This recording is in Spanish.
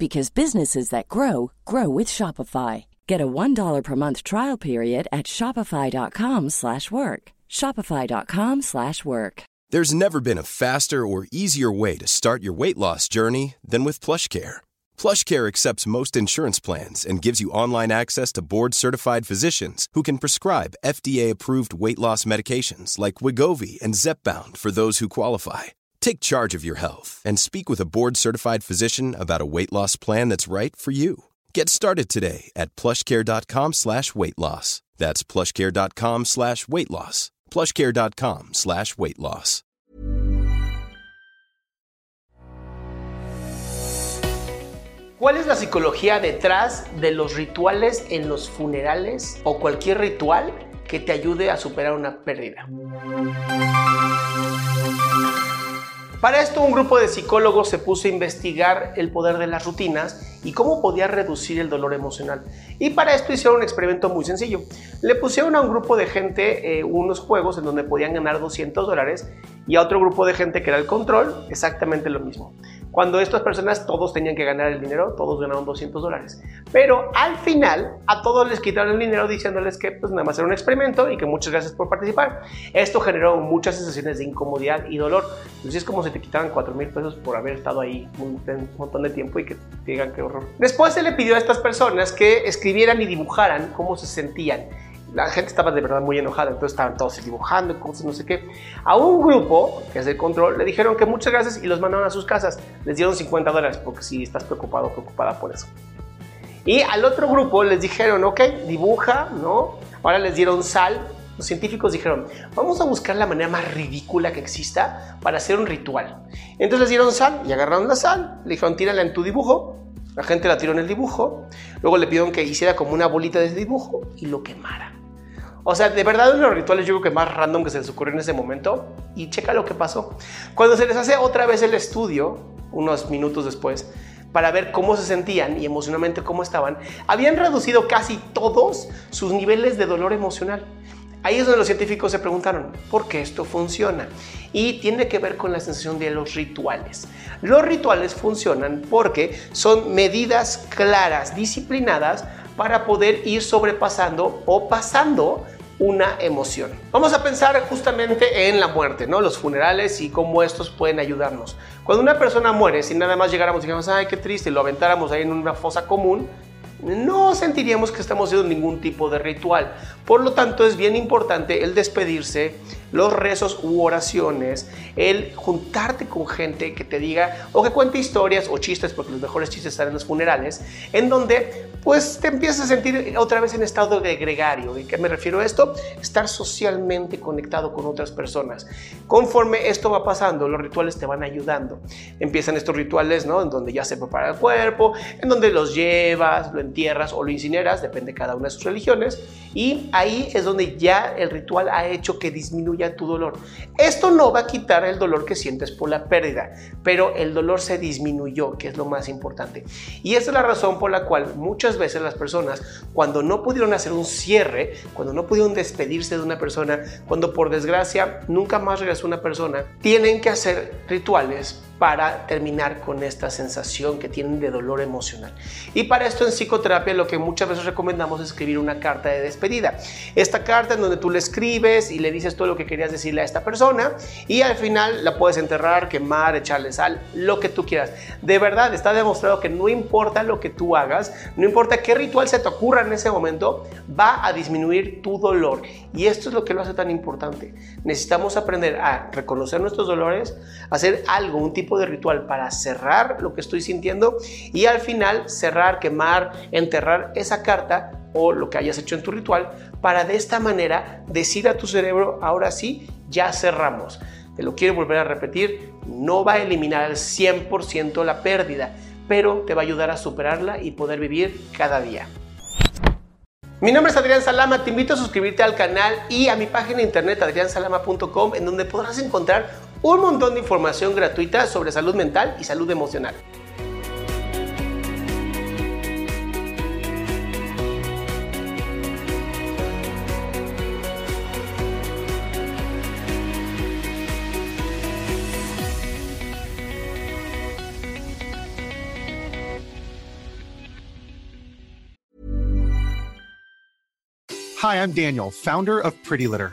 because businesses that grow grow with Shopify. Get a $1 per month trial period at shopify.com/work. shopify.com/work. There's never been a faster or easier way to start your weight loss journey than with PlushCare. PlushCare accepts most insurance plans and gives you online access to board-certified physicians who can prescribe FDA-approved weight loss medications like Wigovi and Zepbound for those who qualify. Take charge of your health and speak with a board-certified physician about a weight loss plan that's right for you. Get started today at plushcare.com slash weight loss. That's plushcare.com slash weight loss. plushcare.com slash weight loss. ¿Cuál es la psicología detrás de los rituales en los funerales o cualquier ritual que te ayude a superar una pérdida? Para esto un grupo de psicólogos se puso a investigar el poder de las rutinas y cómo podía reducir el dolor emocional. Y para esto hicieron un experimento muy sencillo. Le pusieron a un grupo de gente eh, unos juegos en donde podían ganar 200 dólares y a otro grupo de gente que era el control exactamente lo mismo. Cuando estas personas todos tenían que ganar el dinero, todos ganaron 200 dólares. Pero al final a todos les quitaron el dinero diciéndoles que pues nada más era un experimento y que muchas gracias por participar. Esto generó muchas sensaciones de incomodidad y dolor. Entonces es como si te quitaran 4 mil pesos por haber estado ahí un, un, montón de tiempo y que digan qué horror. Después se le pidió a estas personas que escribieran y dibujaran cómo se sentían la gente estaba de verdad muy enojada, entonces estaban todos dibujando, cosas, no sé qué. A un grupo, que es el control, le dijeron que muchas gracias y los mandaron a sus casas. Les dieron 50 dólares, porque si estás preocupado preocupada por eso. Y al otro grupo les dijeron, ok, dibuja, ¿no? Ahora les dieron sal. Los científicos dijeron, vamos a buscar la manera más ridícula que exista para hacer un ritual. Entonces les dieron sal y agarraron la sal, le dijeron, tírala en tu dibujo. La gente la tiró en el dibujo. Luego le pidieron que hiciera como una bolita de ese dibujo y lo quemara. O sea, de verdad, uno de los rituales yo creo que más random que se les ocurrió en ese momento. Y checa lo que pasó. Cuando se les hace otra vez el estudio, unos minutos después, para ver cómo se sentían y emocionalmente cómo estaban, habían reducido casi todos sus niveles de dolor emocional. Ahí es donde los científicos se preguntaron, ¿por qué esto funciona? Y tiene que ver con la sensación de los rituales. Los rituales funcionan porque son medidas claras, disciplinadas, para poder ir sobrepasando o pasando una emoción. Vamos a pensar justamente en la muerte, ¿no? Los funerales y cómo estos pueden ayudarnos. Cuando una persona muere, si nada más llegáramos y dijéramos, ay, qué triste, y lo aventáramos ahí en una fosa común, no sentiríamos que estamos haciendo ningún tipo de ritual. Por lo tanto, es bien importante el despedirse, los rezos u oraciones, el juntarte con gente que te diga o que cuente historias o chistes, porque los mejores chistes están en los funerales, en donde pues te empiezas a sentir otra vez en estado de gregario. ¿Y qué me refiero a esto? Estar socialmente conectado con otras personas. Conforme esto va pasando, los rituales te van ayudando. Empiezan estos rituales, ¿no? En donde ya se prepara el cuerpo, en donde los llevas, lo entierras o lo incineras, depende de cada una de sus religiones, y ahí es donde ya el ritual ha hecho que disminuya tu dolor. Esto no va a quitar el dolor que sientes por la pérdida, pero el dolor se disminuyó, que es lo más importante. Y esa es la razón por la cual muchas veces las personas, cuando no pudieron hacer un cierre, cuando no pudieron despedirse de una persona, cuando por desgracia nunca más regresó una persona, tienen que hacer rituales para terminar con esta sensación que tienen de dolor emocional. Y para esto en psicoterapia lo que muchas veces recomendamos es escribir una carta de despedida. Esta carta en donde tú le escribes y le dices todo lo que querías decirle a esta persona y al final la puedes enterrar, quemar, echarle sal, lo que tú quieras. De verdad está demostrado que no importa lo que tú hagas, no importa qué ritual se te ocurra en ese momento, va a disminuir tu dolor. Y esto es lo que lo hace tan importante. Necesitamos aprender a reconocer nuestros dolores, hacer algo, un tipo de ritual para cerrar lo que estoy sintiendo y al final cerrar, quemar, enterrar esa carta o lo que hayas hecho en tu ritual para de esta manera decir a tu cerebro, ahora sí, ya cerramos. Te lo quiero volver a repetir, no va a eliminar al 100% la pérdida, pero te va a ayudar a superarla y poder vivir cada día. Mi nombre es Adrián Salama, te invito a suscribirte al canal y a mi página internet adriansalama.com en donde podrás encontrar un montón de información gratuita sobre salud mental y salud emocional. Hi, I'm Daniel, founder of Pretty Litter.